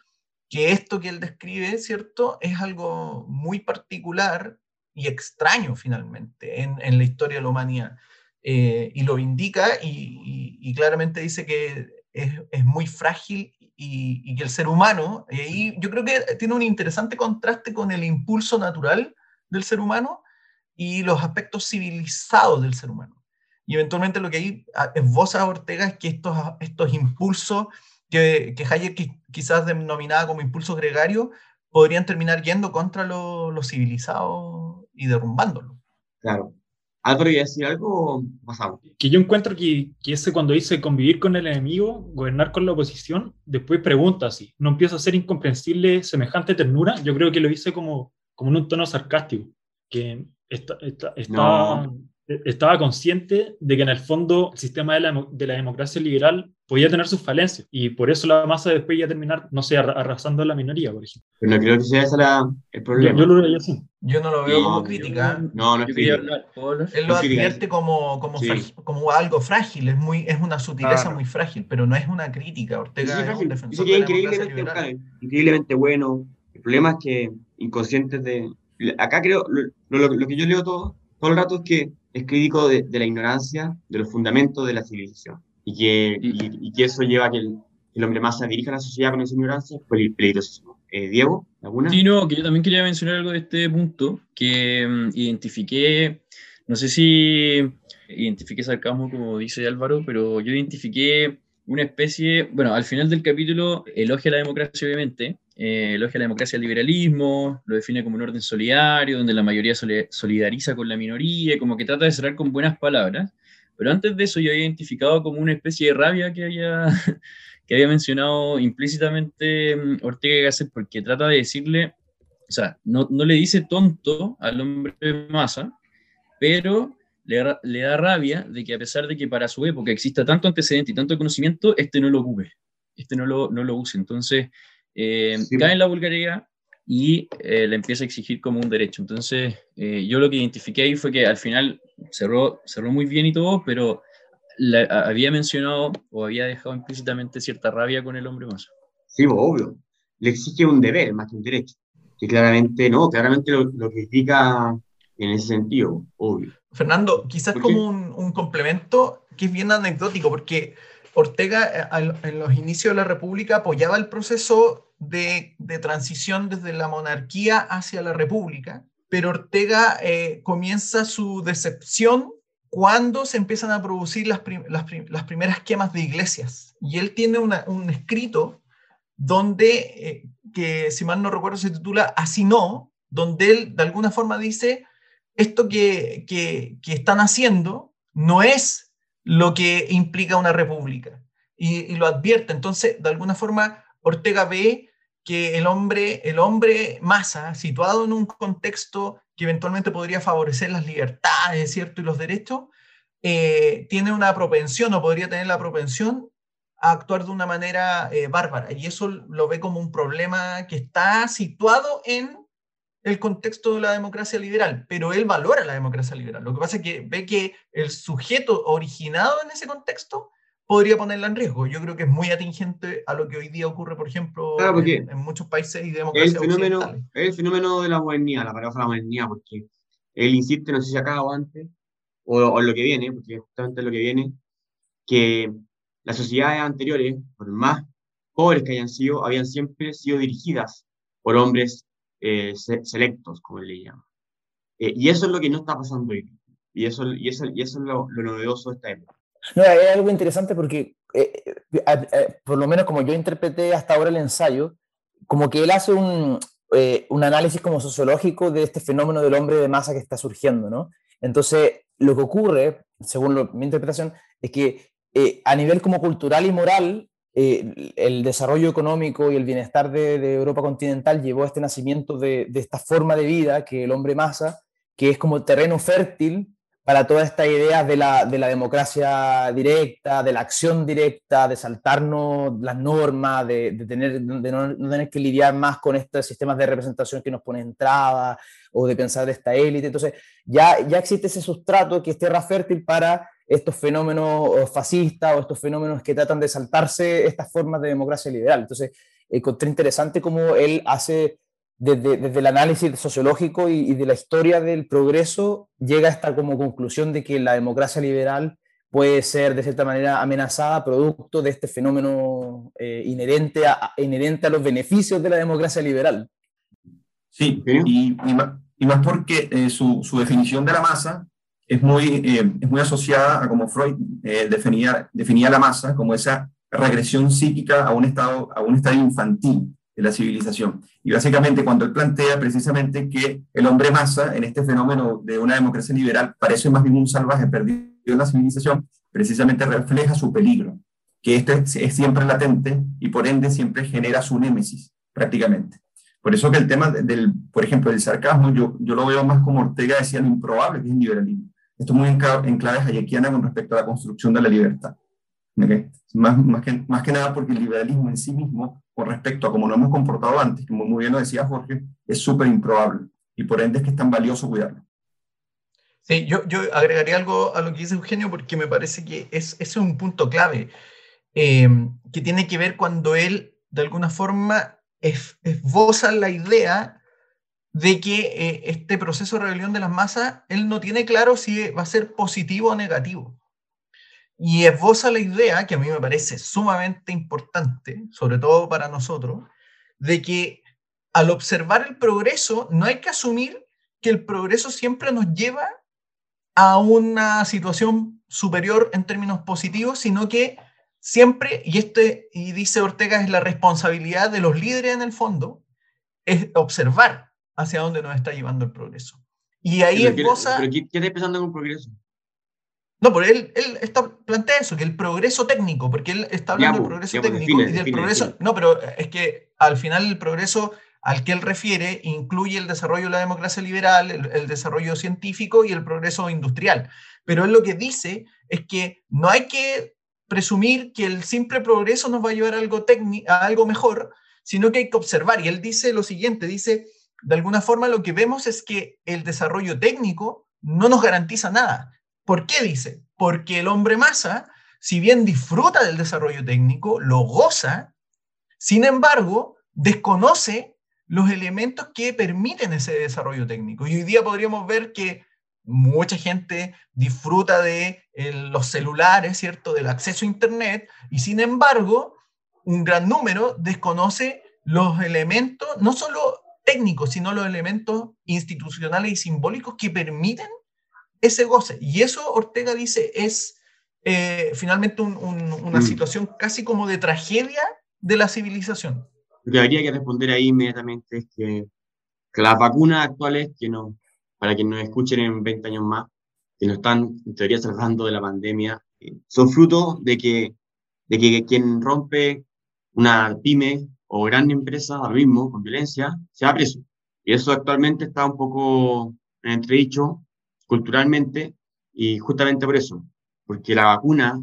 que esto que él describe, ¿cierto?, es algo muy particular y extraño finalmente en, la historia de la humanidad. Eh, y lo indica y, claramente dice que es, es, muy frágil y, que el ser humano, y ahí yo creo que tiene un interesante contraste con el impulso natural del ser humano y los aspectos civilizados del ser humano. Y eventualmente lo que ahí esboza Ortega es que estos, estos impulsos que, que Hayek quizás denominaba como impulsos gregarios podrían terminar yendo contra lo, lo civilizado y derrumbándolo. Claro. Álvaro, ¿y decir algo? Que yo encuentro que, que, ese cuando dice convivir con el enemigo, gobernar con la oposición, después pregunta así, no empieza a ser incomprensible semejante ternura, yo creo que lo dice como, como en un tono sarcástico, que está, está, estaba consciente de que en el fondo el sistema de la, de la, democracia liberal podía tener sus falencias y por eso la masa después iba a terminar, no sé, arrasando a la minoría, por ejemplo. Pero no creo que sea ese el problema. Yo, lo veo así. Yo no lo veo como crítica. No, no es crítica. Él lo advierte como, como, como, algo frágil, es, muy, es una sutileza muy frágil, pero no es una crítica. Ortega es un defensor de increíblemente, increíblemente bueno. El problema es que inconscientes de... Acá creo, lo, lo que yo leo todo, todo el rato es que es crítico de, la ignorancia, de los fundamentos de la civilización. Y que, y, que eso lleva a que el, hombre más se dirija a la sociedad con esa ignorancia, pues peligrosísimo. Eh, Diego, ¿alguna? Sí, no, que yo también quería mencionar algo de este punto, que mm, identifiqué, no sé si identifiqué sarcasmo como dice Álvaro, pero yo identifiqué una especie, bueno, al final del capítulo elogia la democracia obviamente, eh, elogia la democracia el liberalismo, lo define como un orden solidario, donde la mayoría solidariza con la minoría, como que trata de cerrar con buenas palabras. Pero antes de eso yo había identificado como una especie de rabia que había, *laughs* que había mencionado implícitamente mm, Ortega Gasset, porque trata de decirle, o sea, no, no le dice tonto al hombre de masa, pero le, le, da rabia de que a pesar de que para su época exista tanto antecedente y tanto conocimiento, este no lo ocupe, este no lo, no lo use. Entonces, eh, cae en la vulgaridad y eh, le empieza a exigir como un derecho. Entonces, eh, yo lo que identifiqué ahí fue que al final cerró, cerró muy bien y todo, pero había mencionado o había dejado implícitamente cierta rabia con el hombre más. Sí, pues, obvio. Le exige un deber más que un derecho. Que claramente no, claramente lo, lo critica en ese sentido, obvio. Fernando, quizás como un, un, complemento que es bien anecdótico, porque Ortega en los inicios de la República apoyaba el proceso de, transición desde la monarquía hacia la República, pero Ortega comienza su decepción cuando se empiezan a producir las, primeras quemas de iglesias. Y él tiene un escrito donde, eh, que si mal no recuerdo se titula Así no, donde él de alguna forma dice, esto que, están haciendo no es lo que implica una república. Y, lo advierte. Entonces, de alguna forma, Ortega ve que el hombre, el hombre masa, situado en un contexto que eventualmente podría favorecer las libertades, ¿cierto? Y los derechos, eh, tiene una propensión o podría tener la propensión a actuar de una manera eh, bárbara. Y eso lo ve como un problema que está situado en el contexto de la democracia liberal, pero él valora la democracia liberal. Lo que pasa es que ve que el sujeto originado en ese contexto podría ponerla en riesgo. Yo creo que es muy atingente a lo que hoy día ocurre, por ejemplo, en, muchos países y democracias el fenómeno, El fenómeno de la modernidad, la paradoja de la modernidad, porque él insiste, no sé si acá o antes, o, lo que viene, porque justamente lo que viene, que las sociedades anteriores, por más pobres que hayan sido, habían siempre sido dirigidas por hombres eh, selectos, como él le llama. Eh, y eso es lo que no está pasando hoy. Y eso, y eso, y eso es lo, novedoso de esta época. No, es algo interesante porque, eh, por lo menos como yo interpreté hasta ahora el ensayo, como que él hace un, un análisis como sociológico de este fenómeno del hombre de masa que está surgiendo, ¿no? Entonces, lo que ocurre, según mi interpretación, es que eh, a nivel como cultural y moral, eh, el desarrollo económico y el bienestar de, Europa continental llevó a este nacimiento de, esta forma de vida que el hombre masa, que es como terreno fértil para toda esta idea de la, democracia directa, de la acción directa, de saltarnos las normas, de, tener, de no, tener que lidiar más con estos sistemas de representación que nos ponen trabas o de pensar de esta élite. Entonces, ya, ya existe ese sustrato que es tierra fértil para estos fenómenos fascistas o estos fenómenos que tratan de saltarse estas formas de democracia liberal. Entonces, encontré interesante cómo él hace desde, el análisis sociológico y, de la historia del progreso, llega a esta como conclusión de que la democracia liberal puede ser de cierta manera amenazada producto de este fenómeno eh, inherente, a, inherente a los beneficios de la democracia liberal. Sí, y, y, más, porque eh, su, su, definición de la masa es muy, eh, es muy asociada a como Freud definía, definía la masa como esa regresión psíquica a un estado, a un estadio infantil de la civilización. Y básicamente cuando él plantea precisamente que el hombre masa en este fenómeno de una democracia liberal parece más bien un salvaje perdido en la civilización, precisamente refleja su peligro, que este es siempre latente y por ende siempre genera su némesis prácticamente. Por eso que el tema del, por ejemplo, del sarcasmo, yo, yo lo veo más como Ortega decía lo improbable que es el liberalismo. Esto es muy en, en clave hayekiana con respecto a la construcción de la libertad. Más, más, que, más que nada porque el liberalismo en sí mismo, con respecto a cómo nos hemos comportado antes, como muy bien lo decía Jorge, es súper improbable y por ende es que es tan valioso cuidarlo. Sí, yo, yo agregaría algo a lo que dice Eugenio porque me parece que es, es un punto clave eh, que tiene que ver cuando él de alguna forma esboza la idea de que eh, este proceso de rebelión de las masas, él no tiene claro si va a ser positivo o negativo. Y esboza la idea, que a mí me parece sumamente importante, sobre todo para nosotros, de que al observar el progreso no hay que asumir que el progreso siempre nos lleva a una situación superior en términos positivos, sino que siempre, y, este, y dice Ortega, es la responsabilidad de los líderes en el fondo, es observar hacia dónde nos está llevando el progreso. Y ahí esboza... ¿Pero qué, qué está pensando en un progreso? No, por él, él está, plantea eso, que el progreso técnico, porque él está hablando del progreso técnico y del progreso. No, pero es que al final el progreso al que él refiere incluye el desarrollo de la democracia liberal, el, desarrollo científico y el progreso industrial. Pero él lo que dice es que no hay que presumir que el simple progreso nos va a llevar a algo, a algo mejor, sino que hay que observar. Y él dice lo siguiente, dice, de alguna forma lo que vemos es que el desarrollo técnico no nos garantiza nada ¿Por qué dice? Porque el hombre masa, si bien disfruta del desarrollo técnico, lo goza, sin embargo, desconoce los elementos que permiten ese desarrollo técnico. Y hoy día podríamos ver que mucha gente disfruta de los celulares, ¿cierto? Del acceso a Internet, y sin embargo, un gran número desconoce los elementos, no solo técnicos, sino los elementos institucionales y simbólicos que permiten ese goce. Y eso Ortega dice es eh, finalmente una mm. situación casi como de tragedia de la civilización. Lo que habría que responder ahí inmediatamente es que, las vacunas actuales, que no, para que nos escuchen en 20 años más, que nos están en teoría salvando de la pandemia, eh, son fruto de que, de que quien rompe una pyme o gran empresa, ahora mismo, con violencia, se va preso. Y eso actualmente está un poco en entredicho culturalmente y justamente por eso, porque la vacuna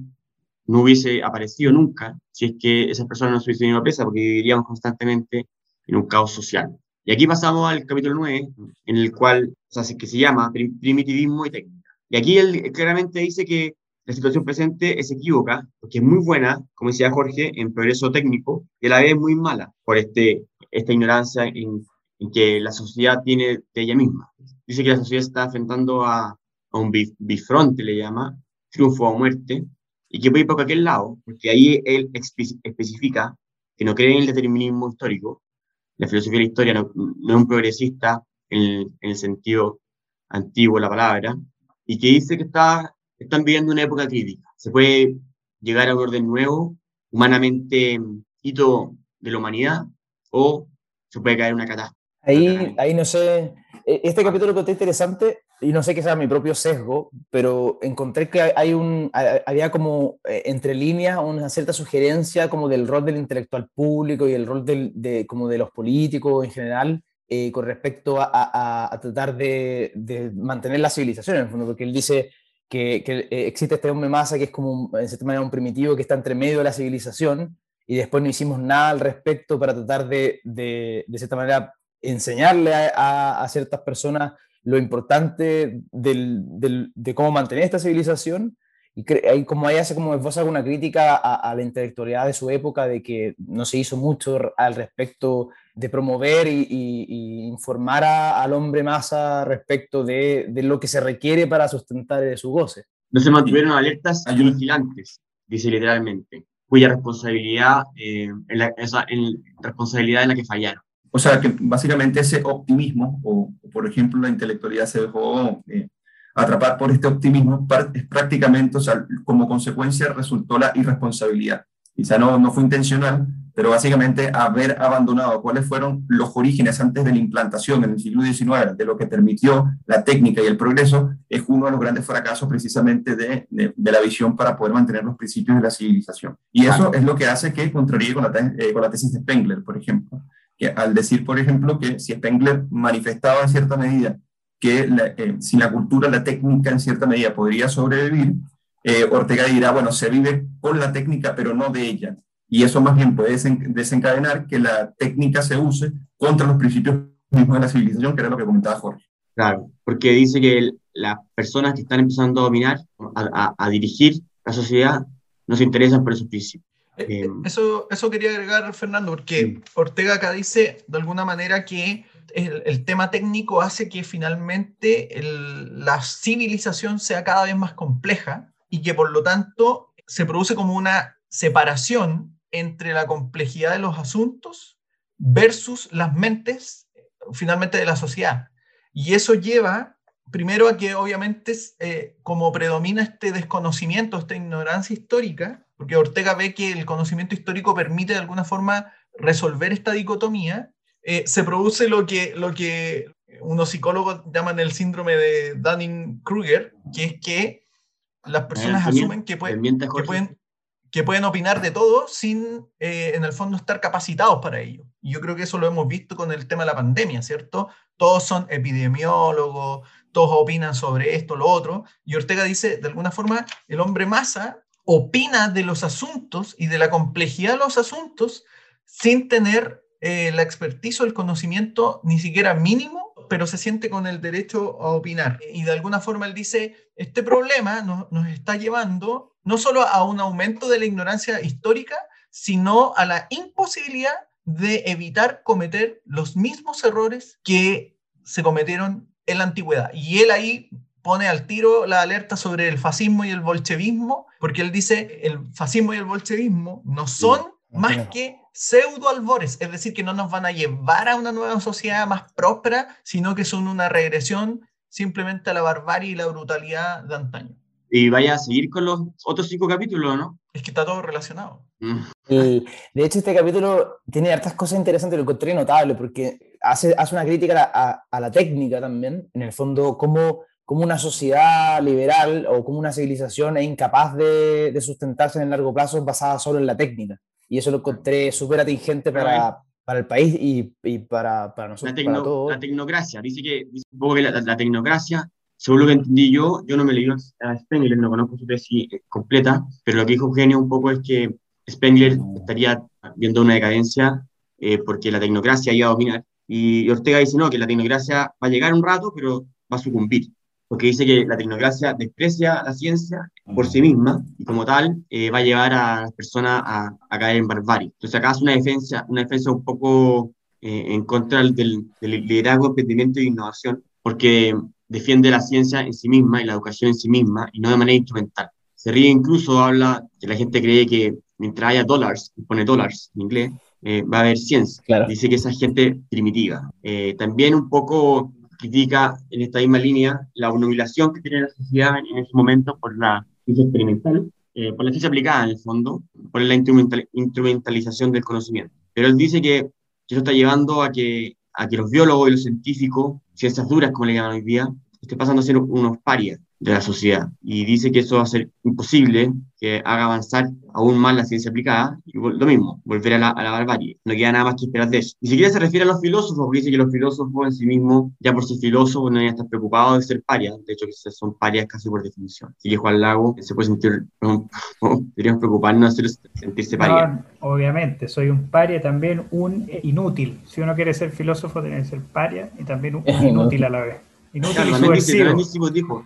no hubiese aparecido nunca si es que esas personas no se hubiesen ido presa, porque viviríamos constantemente en un caos social. Y aquí pasamos al capítulo 9, en el cual, o sea, que se llama Primitivismo y Técnica. Y aquí él claramente dice que la situación presente es equívoca, porque es muy buena, como decía Jorge, en progreso técnico, y a la vez muy mala por este, esta ignorancia en, en que la sociedad tiene de ella misma. Dice que la sociedad está enfrentando a, a un bifronte, le llama, triunfo o muerte, y que puede ir por cualquier lado, porque ahí él especifica que no cree en el determinismo histórico, la filosofía de la historia no, es un progresista en el, sentido antiguo de la palabra, y que dice que está, están viviendo una época crítica. Se puede llegar a un orden nuevo, humanamente hito de la humanidad, o se puede caer una catástrofe. Ahí, ahí no sé, e, este capítulo que está interesante y no sé qué sea mi propio sesgo, pero encontré que hay un, había como eh, entre líneas una cierta sugerencia como del rol del intelectual público y el rol del, de, como de los políticos en general eh, con respecto a, tratar de, mantener la civilización, en el fondo, porque él dice que, que eh, existe este hombre masa que es como, en cierta manera, un primitivo que está entre medio de la civilización y después no hicimos nada al respecto para tratar de, de, de cierta manera, enseñarle a, a ciertas personas lo importante de cómo mantener esta civilización. Y como ahí hace como esboza alguna crítica a, la intelectualidad de su época, de que no se hizo mucho al respecto de promover y, informar al hombre masa respecto de, lo que se requiere para sustentar su goce. No se mantuvieron alertas y vigilantes, dice literalmente, cuya responsabilidad, eh, la, esa, en responsabilidad en la que fallaron. O sea, que básicamente ese optimismo, o, por ejemplo la intelectualidad se dejó eh, atrapar por este optimismo, es prácticamente, o sea, como consecuencia resultó la irresponsabilidad. Quizá no, no fue intencional, pero básicamente haber abandonado cuáles fueron los orígenes antes de la implantación en el siglo XIX de lo que permitió la técnica y el progreso, es uno de los grandes fracasos precisamente de, de, la visión para poder mantener los principios de la civilización. Y eso es lo que hace que contraríe con la, eh, con la tesis de Spengler, por ejemplo al decir, por ejemplo, que si Spengler manifestaba en cierta medida que eh, sin la cultura, la técnica en cierta medida podría sobrevivir, eh, Ortega dirá, bueno, se vive con la técnica, pero no de ella. Y eso más bien puede desencadenar que la técnica se use contra los principios mismos de la civilización, que era lo que comentaba Jorge. Claro, porque dice que las personas que están empezando a dominar, a, a dirigir la sociedad, no se interesan por esos principios. Eh, eh, em, eso, eso quería agregar, Fernando, porque Ortega acá dice de alguna manera que el, tema técnico hace que finalmente la civilización sea cada vez más compleja y que por lo tanto se produce como una separación entre la complejidad de los asuntos versus las mentes finalmente de la sociedad. Y eso lleva primero a que obviamente eh, como predomina este desconocimiento, esta ignorancia histórica, porque Ortega ve que el conocimiento histórico permite de alguna forma resolver esta dicotomía, eh, se produce lo que, lo que unos psicólogos llaman el síndrome de Dunning-Kruger, que es que las personas asumen que, pueden, que, pueden, que pueden opinar de todo sin, eh, en el fondo, estar capacitados para ello. Y yo creo que eso lo hemos visto con el tema de la pandemia, ¿cierto? Todos son epidemiólogos, todos opinan sobre esto, lo otro, y Ortega dice, de alguna forma, el hombre masa opina de los asuntos y de la complejidad de los asuntos sin tener eh, la expertise o el conocimiento ni siquiera mínimo, pero se siente con el derecho a opinar. Y de alguna forma él dice, este problema nos está llevando no solo a un aumento de la ignorancia histórica, sino a la imposibilidad de evitar cometer los mismos errores que se cometieron en la antigüedad. Y él ahí pone al tiro la alerta sobre el fascismo y el bolchevismo, porque él dice el fascismo y el bolchevismo no son más que pseudo albores, es decir, que no nos van a llevar a una nueva sociedad más próspera, sino que son una regresión simplemente a la barbarie y la brutalidad de antaño. Y vaya a seguir con los otros cinco capítulos, ¿no? Es que está todo relacionado. Mm. de hecho, este capítulo tiene hartas cosas interesantes, lo encontré notable, porque hace, hace una crítica a, a, la técnica también, en el fondo, cómo, cómo, una sociedad liberal o como una civilización es incapaz de, de, sustentarse en el largo plazo basada solo en la técnica. Y eso lo encontré súper atingente para, para el país y, y para, para, nosotros. La, para todos. la tecnocracia, dice que, dice un poco que la, la, tecnocracia, según lo que entendí yo, yo no me leí a Spengler, no conozco su tesis completa, pero lo que dijo Eugenio un poco es que Spengler estaría viendo una decadencia eh, porque la tecnocracia iba a dominar. Y Ortega dice, no, que la tecnocracia va a llegar un rato, pero va a sucumbir porque dice que la tecnocracia desprecia la ciencia por sí misma y como tal eh, va a llevar a las personas a, a, caer en barbarie. Entonces acá hace una defensa, una defensa un poco eh, en contra del, del, liderazgo, emprendimiento e innovación, porque defiende la ciencia en sí misma y la educación en sí misma y no de manera instrumental. Se ríe incluso, habla que la gente cree que mientras haya dólares, pone dólares en inglés, eh, va a haber ciencia. Claro. Dice que esa gente primitiva. también un poco critica en esta misma línea la humillación que tiene la sociedad en, ese momento por la ciencia experimental, eh, por la ciencia aplicada en el fondo, por la instrumental, instrumentalización del conocimiento. Pero él dice que, que eso está llevando a que, a que los biólogos y los científicos, ciencias duras como le llaman hoy día, estén pasando a ser unos parias de la sociedad. Y dice que eso va a ser imposible que haga avanzar aún más la ciencia aplicada. Y lo mismo, volver a la, a la barbarie. No queda nada más que esperar de eso. Ni siquiera se refiere a los filósofos, porque dice que los filósofos en sí mismos, ya por ser filósofos, no deben estar preocupados de ser parias. De hecho, que son parias casi por definición. Si que Juan Lago se puede sentir, *laughs* deberíamos preocuparnos de sentirse paria. No, obviamente, soy un paria, también un inútil. Si uno quiere ser filósofo, tiene que ser paria y también un inútil a la vez. Inútil Claro, y subversivo. dijo, dijo.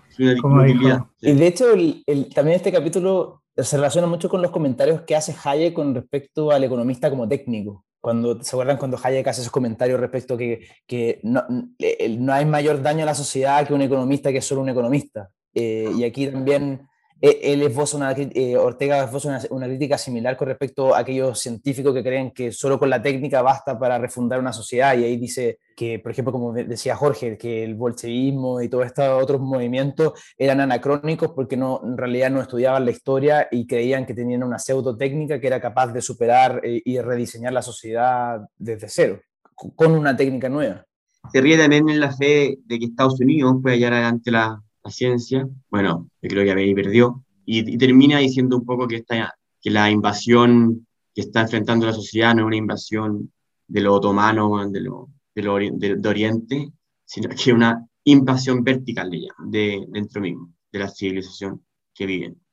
Y de hecho, el- el- también este capítulo se relaciona mucho con los comentarios que hace Hayek con respecto al economista como técnico. Cuando, ¿Se acuerdan cuando Hayek hace esos comentarios respecto que, que no, el- no hay mayor daño a la sociedad que un economista que es solo un economista? Eh, y aquí también él esboza una, eh, Ortega esboza una, una crítica similar con respecto a aquellos científicos que creen que solo con la técnica basta para refundar una sociedad. Y ahí dice que, por ejemplo, como de- decía Jorge, que el bolchevismo y todos estos otros movimientos eran anacrónicos porque no, en realidad no estudiaban la historia y creían que tenían una pseudo técnica que era capaz de superar eh, y rediseñar la sociedad desde cero, con una técnica nueva. se ríe también en la fe de que Estados Unidos puede llevar adelante la, la ciencia. Bueno, creo que ahí perdió. Y, termina diciendo un poco que, esta, que la invasión que está enfrentando la sociedad no es una invasión de lo otomano, de lo, de lo de, Oriente, sino que es una invasión vertical de, de dentro mismo, de la civilización que viven.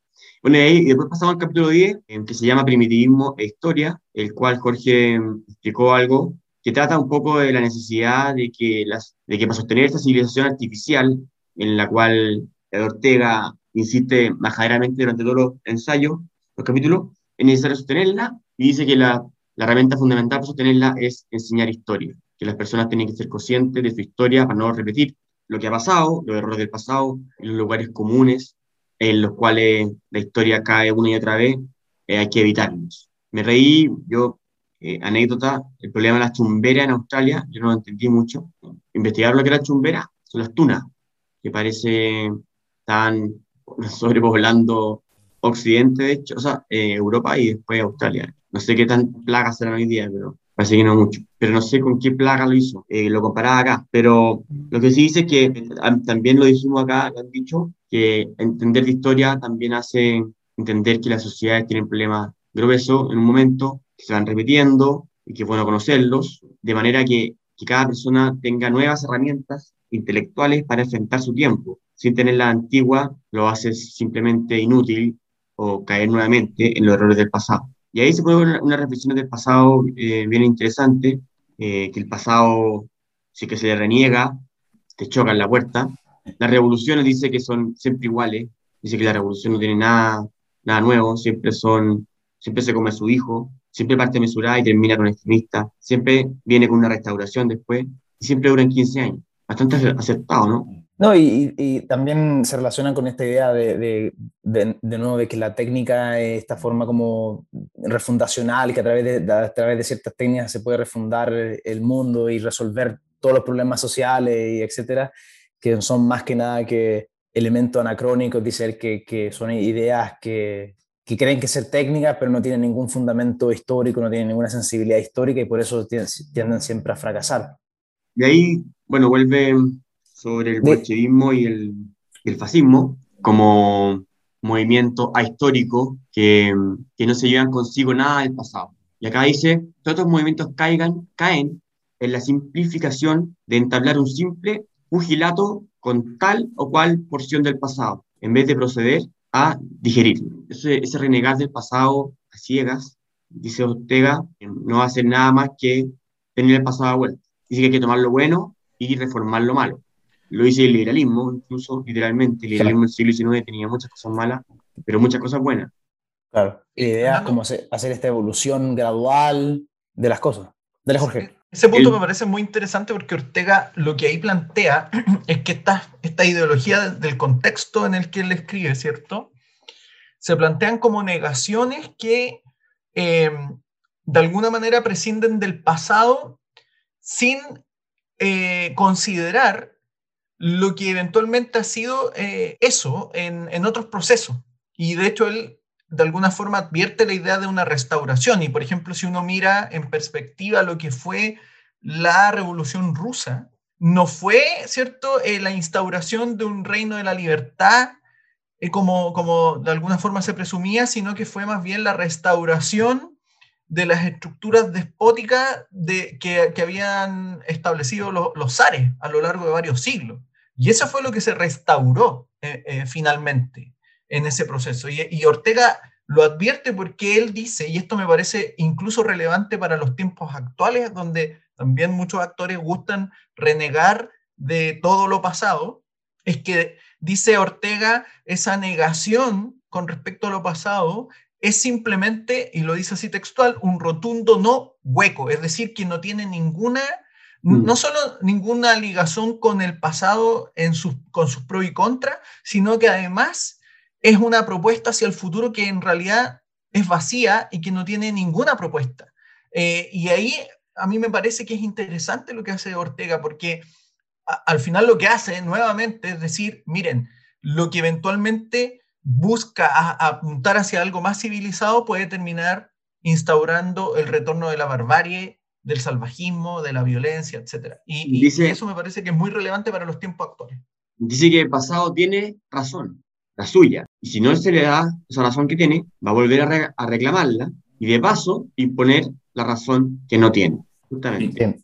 Bueno, y, ahí, después pasamos al capítulo 10, eh, que se llama Primitivismo e Historia, el cual Jorge mm, explicó algo que trata un poco de la necesidad de que, las, de que para sostener esta civilización artificial, en la cual Ortega insiste majaderamente durante todos los ensayos, los capítulos, es necesario sostenerla y dice que la, la herramienta fundamental para sostenerla es enseñar historia, que las personas tienen que ser conscientes de su historia para no repetir lo que ha pasado, los errores del pasado, en los lugares comunes en los cuales la historia cae una y otra vez, eh, hay que evitarlos. Me reí, yo eh, anécdota, el problema de la chumbera en Australia, yo no lo entendí mucho. Investigar lo que era chumbera son las tunas, que parece están *laughs* sobrepoblando Occidente, de hecho, o sea, eh, Europa y después Australia. No sé qué tan plagas serán hoy día, pero parece que no mucho. Pero no sé con qué plaga lo hizo, eh, lo comparaba acá. Pero lo que sí dice es que también lo dijimos acá, lo han dicho, que entender de historia también hace entender que las sociedades tienen problemas gruesos en un momento, que se van repitiendo y que es bueno conocerlos, de manera que, que cada persona tenga nuevas herramientas intelectuales para enfrentar su tiempo. Sin tener la antigua, lo hace simplemente inútil o caer nuevamente en los errores del pasado. Y ahí se puede ver una, del pasado eh, bien interesante, eh, que el pasado, si que se le reniega, te choca en la puerta. Las revoluciones dice que son siempre iguales, dice que la revolución no tiene nada, nada nuevo, siempre son, siempre se come a su hijo, siempre parte mesurada y termina con extremista, siempre viene con una restauración después, y siempre duran 15 años. Bastante acertado, ¿no? No, y, también se relacionan con esta idea de, de, de, nuevo, de que la técnica es esta forma como refundacional, que a través, de, a través de ciertas técnicas se puede refundar el mundo y resolver todos los problemas sociales y etcétera, que son más que nada que elementos anacrónicos, dice que, que son ideas que, que creen que ser técnicas, pero no tienen ningún fundamento histórico, no tienen ninguna sensibilidad histórica y por eso tienden siempre a fracasar. De ahí, bueno, vuelve sobre el bolchevismo y el, el, fascismo como movimiento ahistórico que, que no se llevan consigo nada del pasado. Y acá dice, todos estos movimientos caigan, caen en la simplificación de entablar un simple pugilato con tal o cual porción del pasado, en vez de proceder a digerir. Ese, ese renegar del pasado a ciegas, dice Ortega, no va a hacer nada más que tener el pasado a vuelta. Dice que hay que tomar lo bueno y reformar lo malo. Lo dice el liberalismo, incluso literalmente. El liberalismo del siglo XIX tenía muchas cosas malas, pero muchas cosas buenas. Claro. La idea es como hacer, esta evolución gradual de las cosas. Dale, Jorge. Ese punto me parece muy interesante porque Ortega lo que ahí plantea *clears throat* es que esta, esta ideología del contexto en el que él escribe, ¿cierto? Se plantean como negaciones que eh, de alguna manera prescinden del pasado sin eh, considerar lo que eventualmente ha sido eh, eso en, otros procesos. Y de hecho él de alguna forma advierte la idea de una restauración. Y por ejemplo, si uno mira en perspectiva lo que fue la revolución rusa, no fue, ¿cierto?, eh, la instauración de un reino de la libertad, como, como de alguna forma se presumía, sino que fue más bien la restauración de las estructuras despóticas de, que, habían establecido los zares a lo largo de varios siglos. Y eso fue lo que se restauró eh, eh, finalmente en ese proceso. Y, Ortega lo advierte porque él dice, y esto me parece incluso relevante para los tiempos actuales, donde también muchos actores gustan renegar de todo lo pasado, es que dice Ortega, esa negación con respecto a lo pasado es simplemente, y lo dice así textual, un rotundo no hueco, es decir, que no tiene ninguna, mm. no solo ninguna ligación con el pasado en sus, con sus pros y contras, sino que además es una propuesta hacia el futuro que en realidad es vacía y que no tiene ninguna propuesta. Eh, y ahí a mí me parece que es interesante lo que hace Ortega, porque al final lo que hace nuevamente es decir, miren, lo que eventualmente busca apuntar hacia algo más civilizado puede terminar instaurando el retorno de la barbarie, del salvajismo, de la violencia, etc. Y, eso me parece que es muy relevante para los tiempos actuales. Dice que el pasado tiene razón, la suya, y si no se le da esa razón que tiene, va a volver a reclamarla y de paso imponer la razón que no tiene.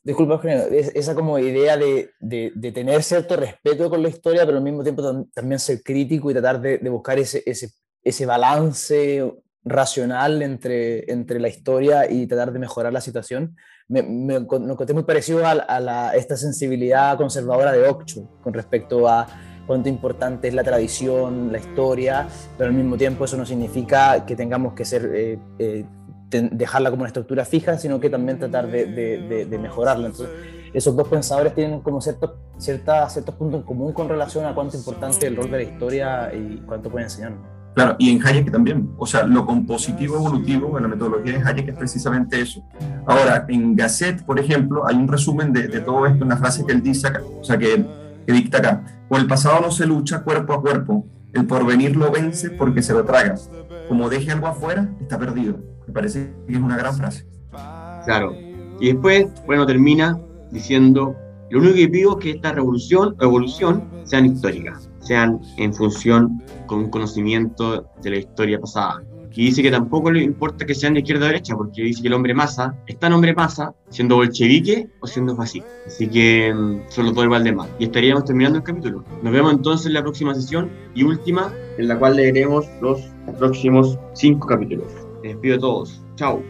Disculpa, esa como idea de, de, tener cierto respeto con la historia, pero al mismo tiempo también ser crítico y tratar de, buscar ese, ese, ese, balance racional entre, entre la historia y tratar de mejorar la situación, me, me, encontré muy parecido a, a la, esta sensibilidad conservadora de Ocho con respecto a cuánto importante es la tradición, la historia, pero al mismo tiempo eso no significa que tengamos que ser eh, eh, dejarla como una estructura fija, sino que también tratar de, de, mejorarla. Entonces, esos dos pensadores tienen como ciertos, cierta, ciertos puntos en común con relación a cuánto importante el rol de la historia y cuánto puede enseñar. Claro, y en Hayek también. O sea, lo compositivo evolutivo en la metodología de Hayek es precisamente eso. Ahora, en Gasset, por ejemplo, hay un resumen de, de todo esto, una frase que él dice acá, o sea, que, que dicta acá. Con el pasado no se lucha cuerpo a cuerpo, el porvenir lo vence porque se lo traga. Como deje algo afuera, está perdido. Me parece que es una gran frase. Claro. Y después, bueno, termina diciendo, lo único que pido es que esta revolución o evolución sean históricas, sean en función con un conocimiento de la historia pasada. Y dice que tampoco le importa que sean de izquierda o derecha, porque dice que el hombre masa, está en hombre masa, siendo bolchevique o siendo fascista. Así que mm, dos igual de mal. Y estaríamos terminando el capítulo. Nos vemos entonces en la próxima sesión y última, en la cual leeremos los próximos cinco capítulos. Les pido a todos. Chao.